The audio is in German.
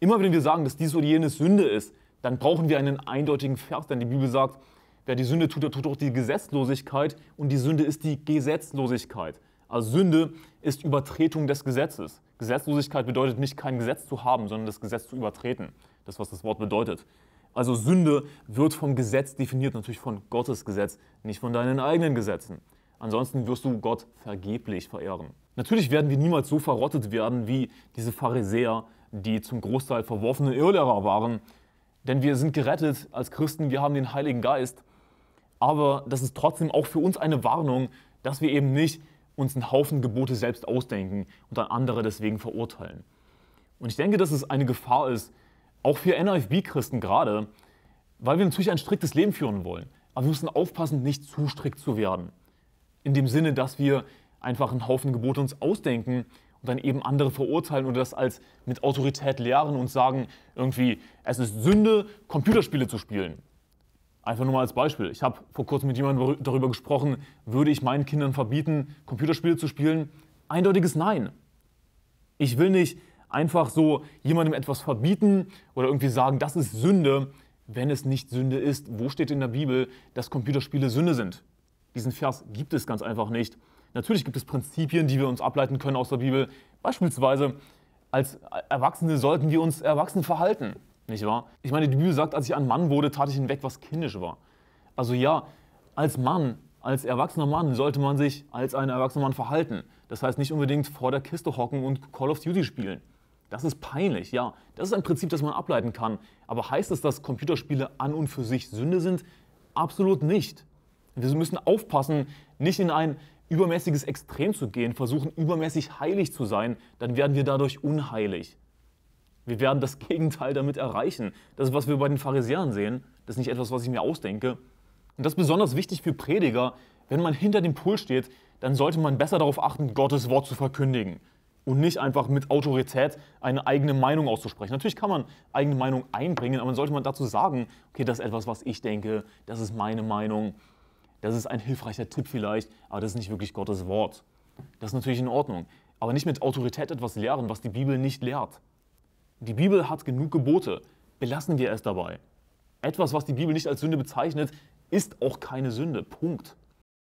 Immer wenn wir sagen, dass dies oder jenes Sünde ist, dann brauchen wir einen eindeutigen Vers, denn die Bibel sagt, wer die Sünde tut, der tut auch die Gesetzlosigkeit und die Sünde ist die Gesetzlosigkeit. Also Sünde ist Übertretung des Gesetzes. Gesetzlosigkeit bedeutet nicht, kein Gesetz zu haben, sondern das Gesetz zu übertreten. Das, was das Wort bedeutet. Also Sünde wird vom Gesetz definiert, natürlich von Gottes Gesetz, nicht von deinen eigenen Gesetzen. Ansonsten wirst du Gott vergeblich verehren. Natürlich werden wir niemals so verrottet werden wie diese Pharisäer, die zum Großteil verworfene Irrlehrer waren. Denn wir sind gerettet als Christen, wir haben den Heiligen Geist. Aber das ist trotzdem auch für uns eine Warnung, dass wir eben nicht uns einen Haufen Gebote selbst ausdenken und dann andere deswegen verurteilen. Und ich denke, dass es eine Gefahr ist, auch für NIFB-Christen gerade, weil wir natürlich ein striktes Leben führen wollen. Aber wir müssen aufpassen, nicht zu strikt zu werden. In dem Sinne, dass wir einfach einen Haufen Gebote uns ausdenken und dann eben andere verurteilen oder das als mit Autorität lehren und sagen, irgendwie, es ist Sünde, Computerspiele zu spielen. Einfach nur mal als Beispiel. Ich habe vor kurzem mit jemandem darüber gesprochen, würde ich meinen Kindern verbieten, Computerspiele zu spielen? Eindeutiges Nein. Ich will nicht einfach so jemandem etwas verbieten oder irgendwie sagen, das ist Sünde, wenn es nicht Sünde ist. Wo steht in der Bibel, dass Computerspiele Sünde sind? Diesen Vers gibt es ganz einfach nicht. Natürlich gibt es Prinzipien, die wir uns ableiten können aus der Bibel. Beispielsweise, als Erwachsene sollten wir uns erwachsen verhalten. Nicht wahr? Ich meine, die Bibel sagt, als ich ein Mann wurde, tat ich hinweg, was kindisch war. Also ja, als Mann, als erwachsener Mann sollte man sich als ein erwachsener Mann verhalten. Das heißt nicht unbedingt vor der Kiste hocken und Call of Duty spielen. Das ist peinlich, ja. Das ist ein Prinzip, das man ableiten kann. Aber heißt es, dass Computerspiele an und für sich Sünde sind? Absolut nicht. Wir müssen aufpassen, nicht in ein übermäßiges Extrem zu gehen, versuchen übermäßig heilig zu sein, dann werden wir dadurch unheilig. Wir werden das Gegenteil damit erreichen. Das ist, was wir bei den Pharisäern sehen. Das ist nicht etwas, was ich mir ausdenke. Und das ist besonders wichtig für Prediger. Wenn man hinter dem Pult steht, dann sollte man besser darauf achten, Gottes Wort zu verkündigen. Und nicht einfach mit Autorität eine eigene Meinung auszusprechen. Natürlich kann man eigene Meinung einbringen, aber dann sollte man dazu sagen, okay, das ist etwas, was ich denke, das ist meine Meinung, das ist ein hilfreicher Tipp vielleicht, aber das ist nicht wirklich Gottes Wort. Das ist natürlich in Ordnung. Aber nicht mit Autorität etwas lehren, was die Bibel nicht lehrt. Die Bibel hat genug Gebote. Belassen wir es dabei. Etwas, was die Bibel nicht als Sünde bezeichnet, ist auch keine Sünde. Punkt.